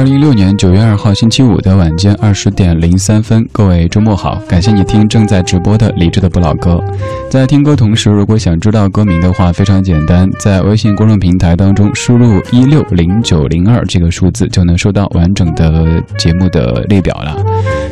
二零一六年九月二号星期五的晚间二十点零三分，各位周末好，感谢你听正在直播的理智的不老歌。在听歌同时，如果想知道歌名的话，非常简单，在微信公众平台当中输入一六零九零二这个数字，就能收到完整的节目的列表了。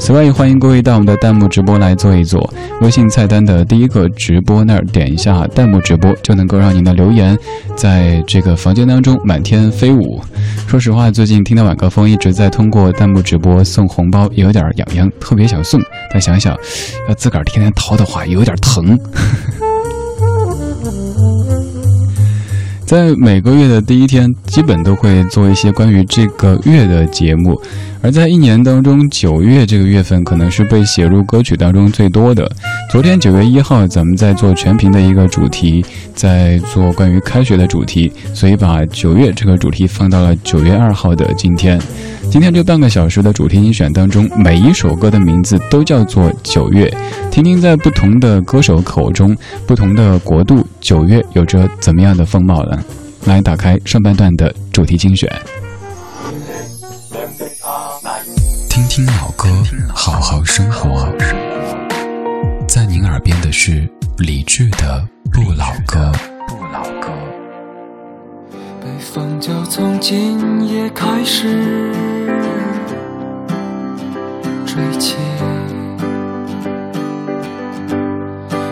此外，也欢迎各位到我们的弹幕直播来坐一坐，微信菜单的第一个直播那儿点一下弹幕直播，就能够让您的留言在这个房间当中满天飞舞。说实话，最近听到晚歌风一直在通过弹幕直播送红包，有点痒痒，特别想送，但想想要自个儿天天掏的话，有点疼。在每个月的第一天，基本都会做一些关于这个月的节目。而在一年当中，九月这个月份可能是被写入歌曲当中最多的。昨天九月一号，咱们在做全屏的一个主题，在做关于开学的主题，所以把九月这个主题放到了九月二号的今天。今天这半个小时的主题精选当中，每一首歌的名字都叫做九月。听听在不同的歌手口中，不同的国度，九月有着怎么样的风貌呢？来，打开上半段的主题精选。听听老歌，好好生活。在您耳边的是理智的不老歌。不老歌。北风就从今夜开始吹起，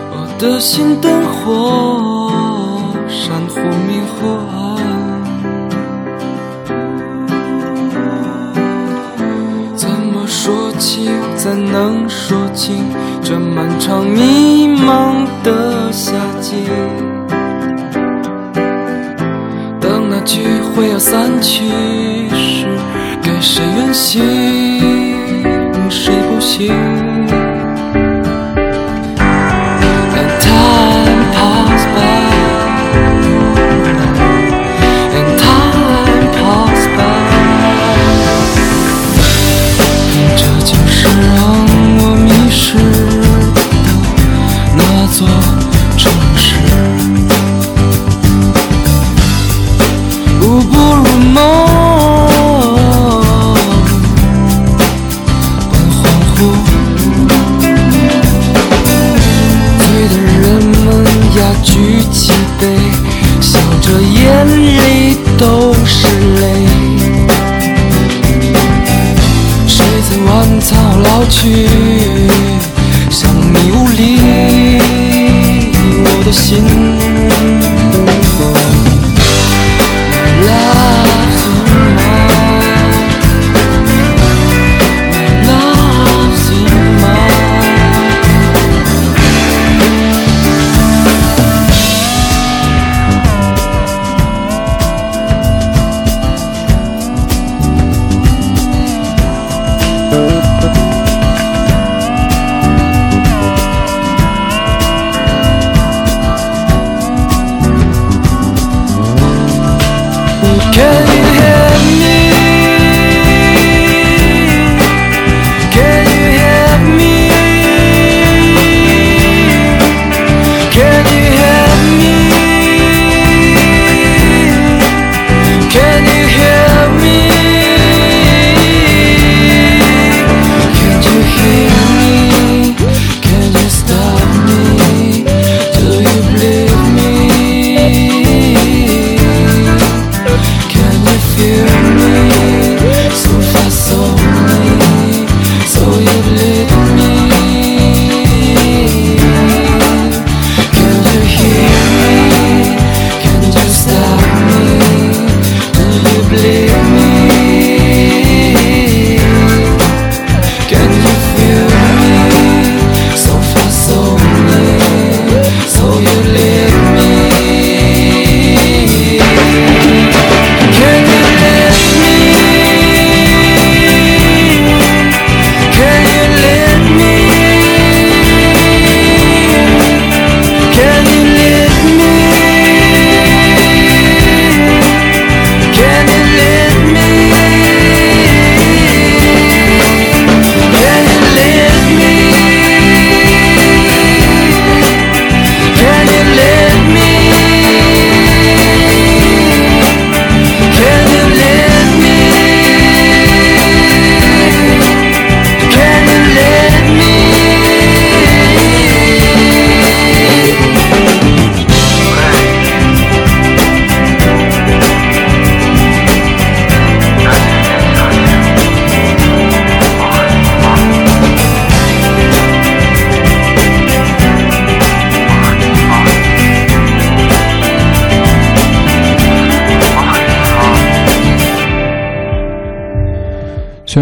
我的心灯火闪忽明忽暗。怎么说清？怎能说清这漫长迷茫的夏季？等那聚会要散去时，给谁远行，谁乱草老去，像迷雾里，我的心。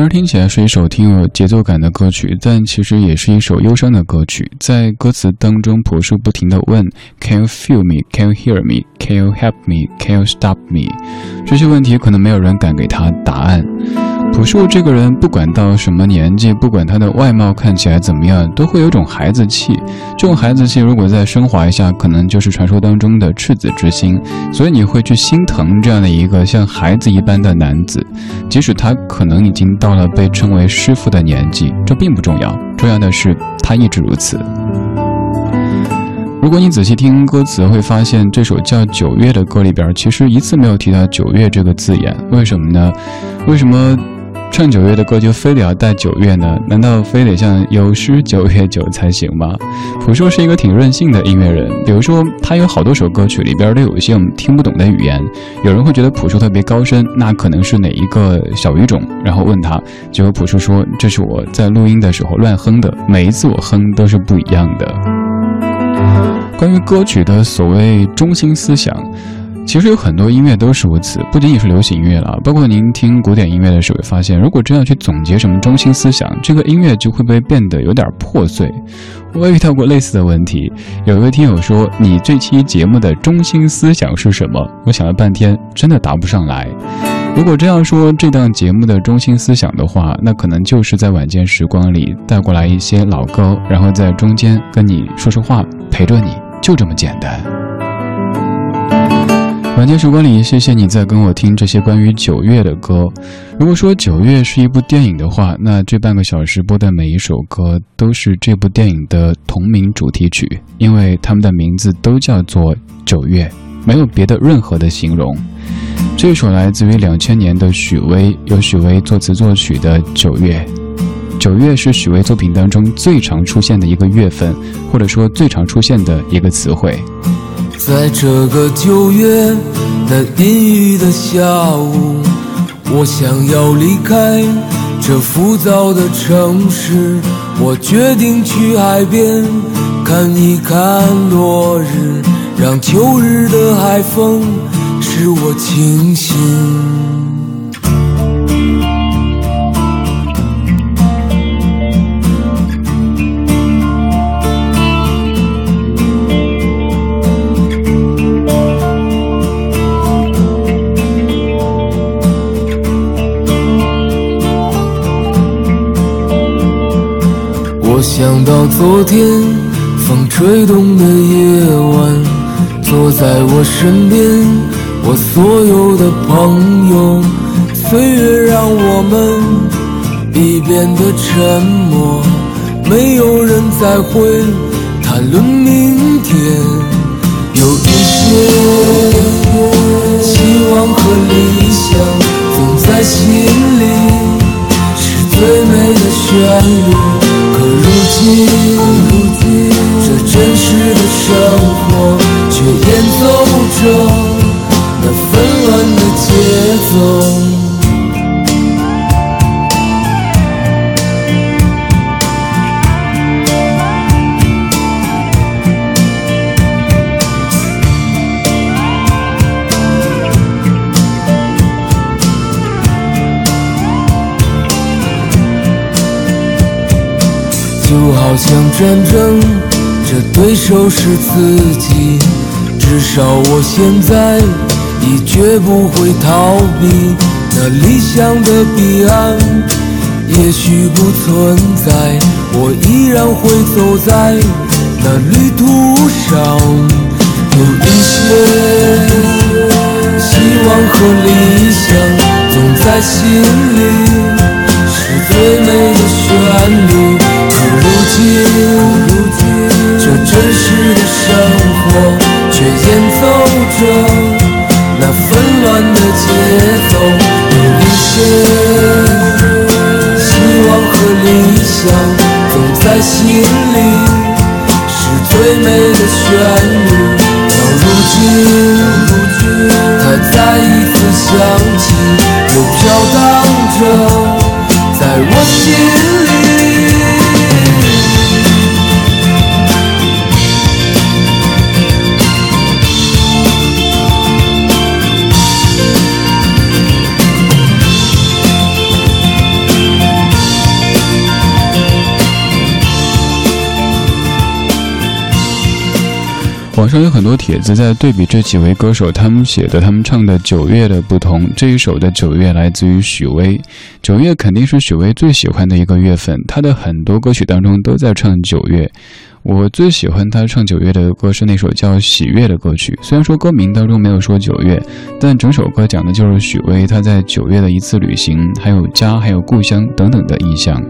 听起来是一首挺有节奏感的歌曲，但其实也是一首忧伤的歌曲。在歌词当中，朴树不停地问：Can you feel me? Can you hear me? Can you help me? Can you stop me? 这些问题可能没有人敢给他答案。朴树这个人，不管到什么年纪，不管他的外貌看起来怎么样，都会有种孩子气。这种孩子气，如果再升华一下，可能就是传说当中的赤子之心。所以你会去心疼这样的一个像孩子一般的男子，即使他可能已经到了被称为师傅的年纪，这并不重要，重要的是他一直如此。如果你仔细听歌词，会发现这首叫《九月》的歌里边，其实一次没有提到“九月”这个字眼。为什么呢？为什么？唱九月的歌就非得要带九月呢？难道非得像有诗九月九才行吗？朴树是一个挺任性的音乐人，比如说他有好多首歌曲里边都有一些我们听不懂的语言。有人会觉得朴树特别高深，那可能是哪一个小语种？然后问他，结果朴树说：“这是我在录音的时候乱哼的，每一次我哼都是不一样的。”关于歌曲的所谓中心思想。其实有很多音乐都是如此，不仅仅是流行音乐了，包括您听古典音乐的时候，会发现，如果真要去总结什么中心思想，这个音乐就会被变得有点破碎。我也遇到过类似的问题，有一位听友说：“你这期节目的中心思想是什么？”我想了半天，真的答不上来。如果真要说这档节目的中心思想的话，那可能就是在晚间时光里带过来一些老歌，然后在中间跟你说说话，陪着你，就这么简单。晚间时光里，谢谢你在跟我听这些关于九月的歌。如果说九月是一部电影的话，那这半个小时播的每一首歌都是这部电影的同名主题曲，因为他们的名字都叫做九月，没有别的任何的形容。这首来自于两千年的许巍，由许巍作词作曲的《九月》。九月是许巍作品当中最常出现的一个月份，或者说最常出现的一个词汇。在这个九月的阴雨的下午，我想要离开这浮躁的城市。我决定去海边看一看落日，让秋日的海风使我清醒。想到昨天风吹动的夜晚，坐在我身边，我所有的朋友，岁月让我们已变得沉默，没有人再会谈论明天。有一些希望和理想，总在心里是最美的旋律。如今，这真实的生活却演奏着那纷乱的节奏。就好像战争，这对手是自己。至少我现在已绝不会逃避。那理想的彼岸也许不存在，我依然会走在那旅途上。有一些希望和理想，总在心里是最美的旋律。如今，这真实的生活却演奏着那纷乱的节奏。有一些希望和理想，总在心里。是最美的旋律。到如今，它再一次响起，又飘荡网上有很多帖子在对比这几位歌手，他们写的、他们唱的《九月》的不同。这一首的《九月》来自于许巍，九月肯定是许巍最喜欢的一个月份，他的很多歌曲当中都在唱九月。我最喜欢他唱九月的歌是那首叫《喜悦》的歌曲，虽然说歌名当中没有说九月，但整首歌讲的就是许巍他在九月的一次旅行，还有家、还有故乡等等的意象。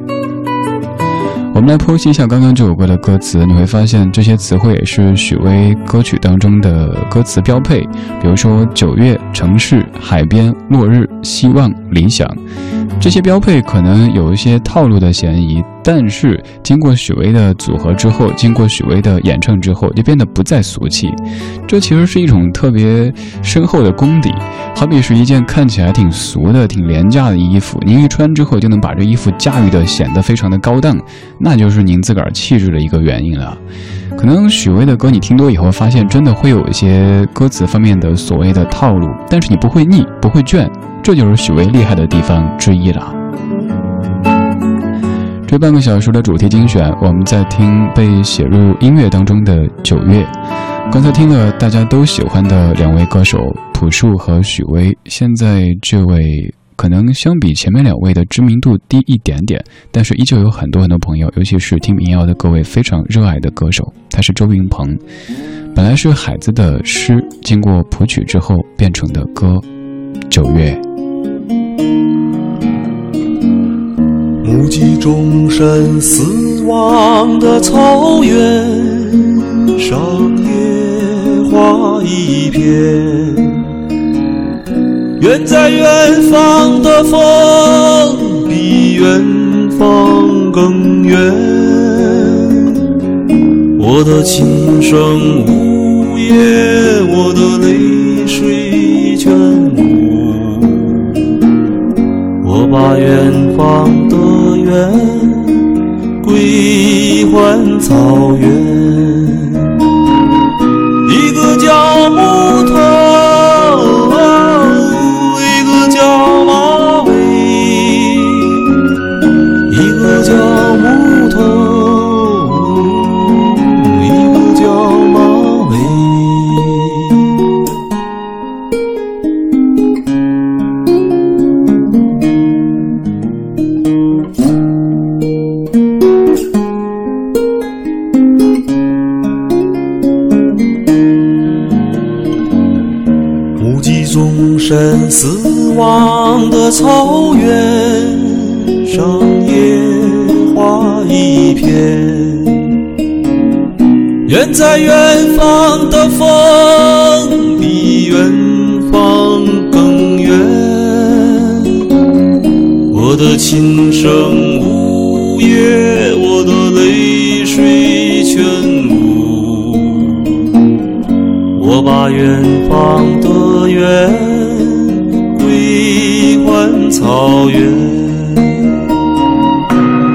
我们来剖析一下刚刚这首歌的歌词，你会发现这些词汇也是许巍歌曲当中的歌词标配，比如说九月、城市、海边、落日、希望、理想。这些标配可能有一些套路的嫌疑，但是经过许巍的组合之后，经过许巍的演唱之后，就变得不再俗气。这其实是一种特别深厚的功底，好比是一件看起来挺俗的、挺廉价的衣服，您一穿之后就能把这衣服驾驭的显得非常的高档，那就是您自个儿气质的一个原因了。可能许巍的歌你听多以后，发现真的会有一些歌词方面的所谓的套路，但是你不会腻，不会倦。这就是许巍厉害的地方之一了。这半个小时的主题精选，我们在听被写入音乐当中的《九月》。刚才听了大家都喜欢的两位歌手朴树和许巍，现在这位可能相比前面两位的知名度低一点点，但是依旧有很多很多朋友，尤其是听民谣的各位非常热爱的歌手，他是周云鹏。本来是海子的诗，经过谱曲之后变成的歌，《九月》。目击众生死亡的草原上，野花一片。远在远方的风，比远方更远。我的琴声呜咽，我的泪水全把远方的远。归还草原，生死亡的草原上，野花一片。远在远方的风，比远方更远。我的琴声呜咽，我的泪水全无。我把远方的远。草原，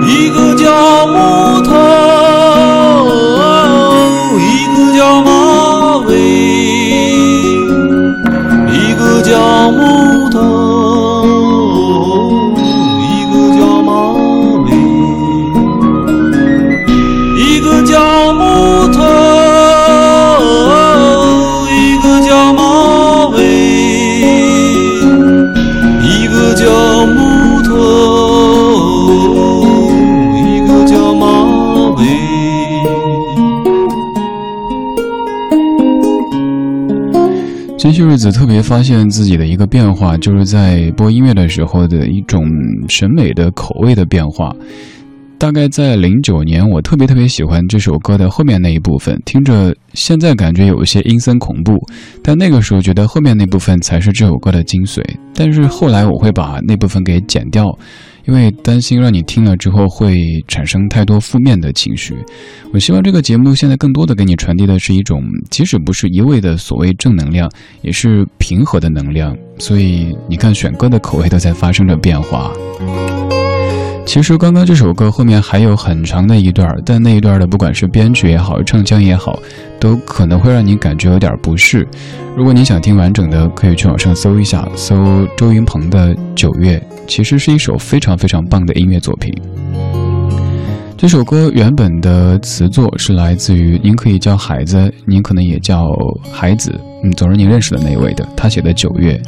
一个叫发现自己的一个变化，就是在播音乐的时候的一种审美的口味的变化。大概在零九年，我特别特别喜欢这首歌的后面那一部分，听着现在感觉有一些阴森恐怖，但那个时候觉得后面那部分才是这首歌的精髓。但是后来我会把那部分给剪掉。因为担心让你听了之后会产生太多负面的情绪，我希望这个节目现在更多的给你传递的是一种，即使不是一味的所谓正能量，也是平和的能量。所以你看，选歌的口味都在发生着变化。其实刚刚这首歌后面还有很长的一段，但那一段的不管是编曲也好，唱腔也好，都可能会让你感觉有点不适。如果你想听完整的，可以去网上搜一下，搜周云鹏的《九月》，其实是一首非常非常棒的音乐作品。这首歌原本的词作是来自于您可以叫孩子，您可能也叫孩子，嗯，总是您认识的那位的，他写的《九月》。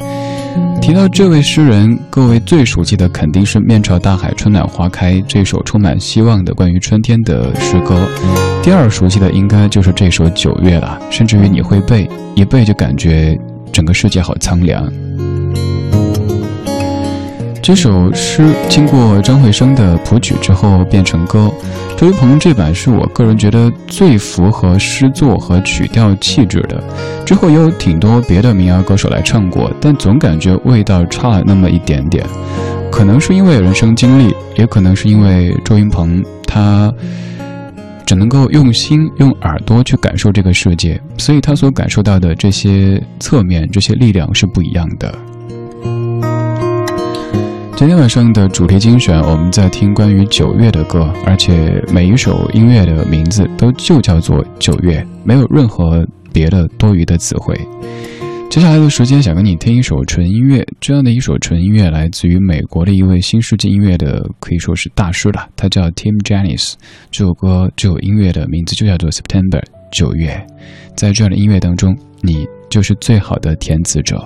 提到这位诗人，各位最熟悉的肯定是“面朝大海，春暖花开”这首充满希望的关于春天的诗歌。第二熟悉的应该就是这首《九月》了，甚至于你会背一背就感觉整个世界好苍凉。这首诗经过张惠生的谱曲之后变成歌，周云鹏这版是我个人觉得最符合诗作和曲调气质的。之后也有挺多别的民谣歌手来唱过，但总感觉味道差了那么一点点。可能是因为人生经历，也可能是因为周云鹏他只能够用心用耳朵去感受这个世界，所以他所感受到的这些侧面、这些力量是不一样的。今天晚上的主题精选，我们在听关于九月的歌，而且每一首音乐的名字都就叫做九月，没有任何别的多余的词汇。接下来的时间，想跟你听一首纯音乐，这样的一首纯音乐来自于美国的一位新世纪音乐的可以说是大师了，他叫 Tim Janis。这首歌这首音乐的名字就叫做 September 九月，在这样的音乐当中，你就是最好的填词者。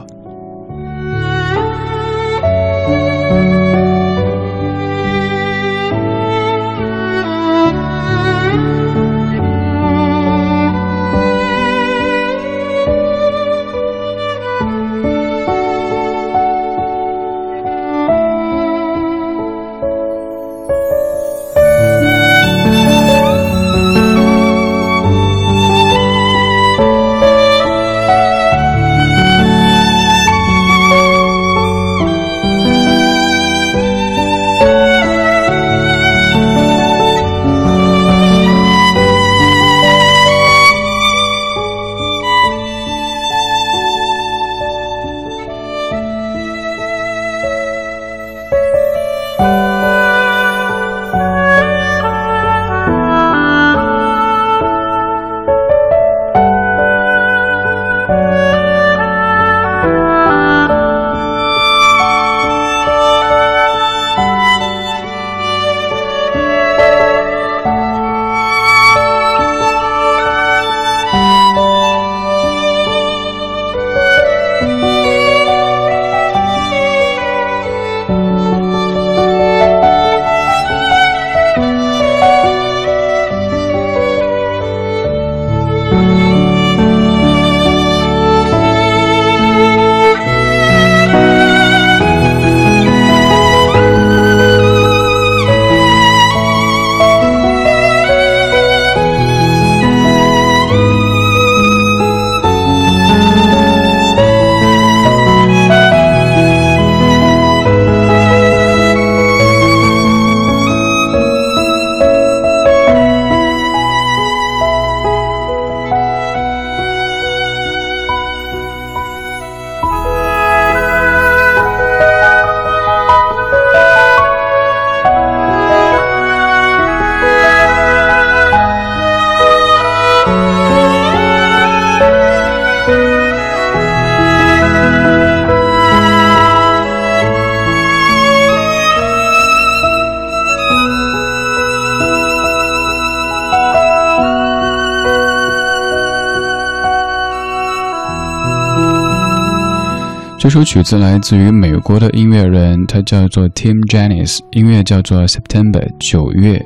这首曲子来自于美国的音乐人，他叫做 Tim Janis，音乐叫做 September 九月。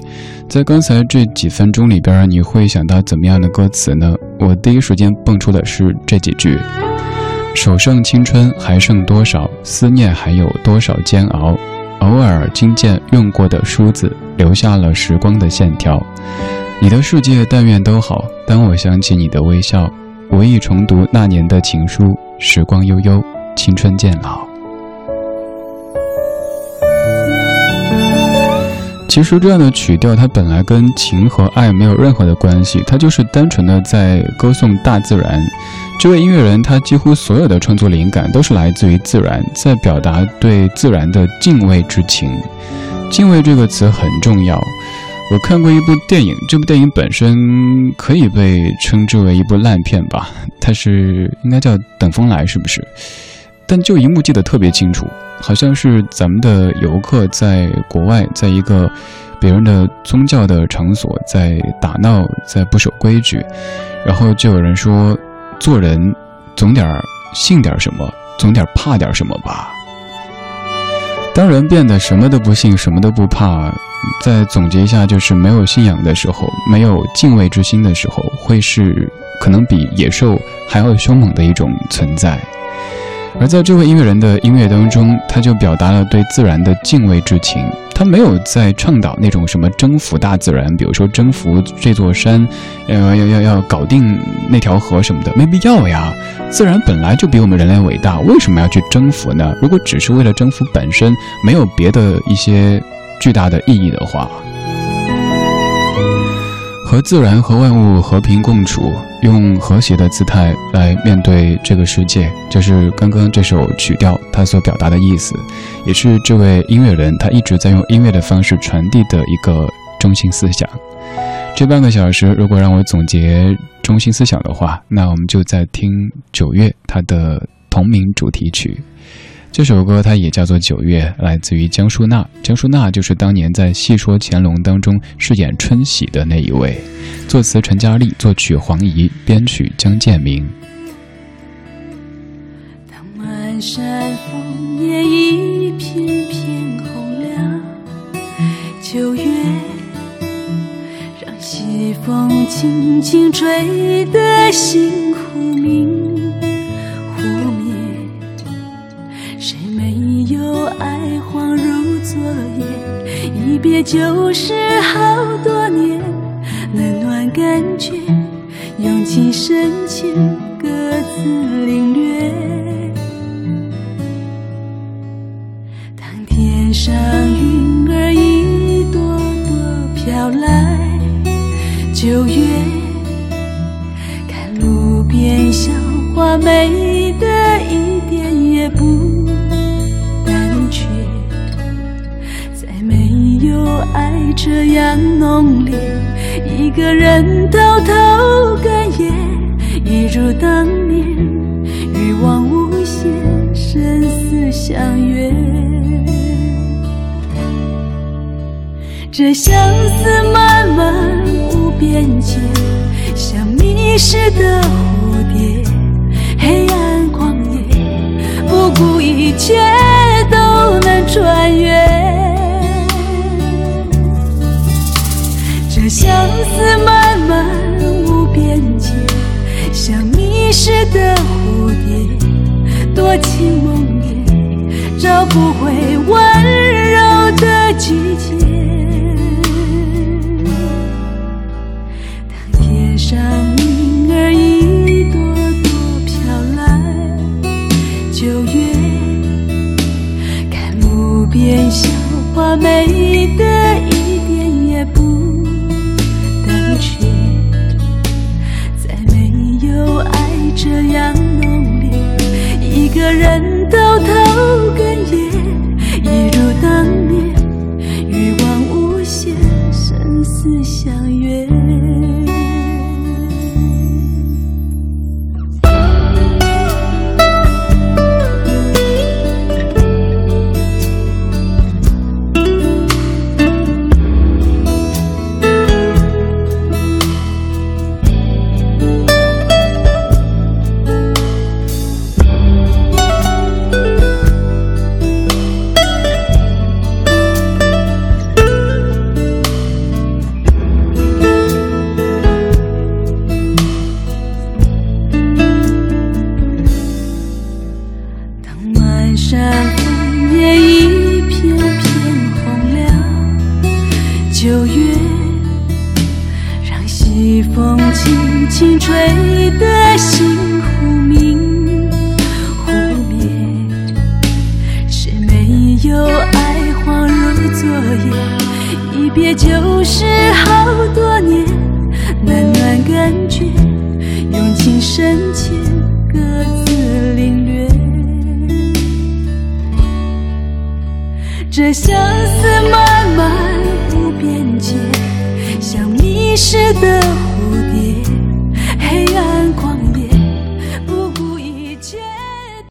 在刚才这几分钟里边，你会想到怎么样的歌词呢？我第一时间蹦出的是这几句：手剩青春还剩多少，思念还有多少煎熬，偶尔听见用过的梳子，留下了时光的线条。你的世界但愿都好，当我想起你的微笑，我亦重读那年的情书，时光悠悠。青春渐老。其实这样的曲调，它本来跟情和爱没有任何的关系，它就是单纯的在歌颂大自然。这位音乐人，他几乎所有的创作灵感都是来自于自然，在表达对自然的敬畏之情。敬畏这个词很重要。我看过一部电影，这部电影本身可以被称之为一部烂片吧？它是应该叫《等风来》，是不是？但就一幕记得特别清楚，好像是咱们的游客在国外，在一个。别人的宗教的场所在打闹，在不守规矩，然后就有人说，做人总点信点什么，总点怕点什么吧。当人变得什么都不信，什么都不怕，再总结一下，就是没有信仰的时候，没有敬畏之心的时候，会是可能比野兽还要凶猛的一种存在。而在这位音乐人的音乐当中，他就表达了对自然的敬畏之情。他没有在倡导那种什么征服大自然，比如说征服这座山，要要要要搞定那条河什么的，没必要呀。自然本来就比我们人类伟大，为什么要去征服呢？如果只是为了征服本身，没有别的一些巨大的意义的话。和自然和万物和平共处，用和谐的姿态来面对这个世界，就是刚刚这首曲调它所表达的意思，也是这位音乐人他一直在用音乐的方式传递的一个中心思想。这半个小时，如果让我总结中心思想的话，那我们就在听九月他的同名主题曲。这首歌它也叫做《九月》，来自于江淑娜。江淑娜就是当年在《戏说乾隆》当中饰演春喜的那一位。作词陈嘉丽，作曲黄怡，编曲江建明。当满山枫叶一片片红了，九月，让西风轻轻吹得星忽明。谁没有爱？恍如昨夜一别就是好多年，冷暖感觉用情深浅各自领略。当天上云儿一朵朵飘来，九月看路边小花美这样浓烈，一个人偷偷哽咽，一如当年，欲望无限，生死相约。这相思漫漫无边界，像迷失的蝴蝶，黑暗旷野，不顾一切都能穿越。相思漫漫无边界，像迷失的蝴蝶，多情梦魇，找不回温柔的季节。当天上云儿一朵朵飘来，九月看路边小花美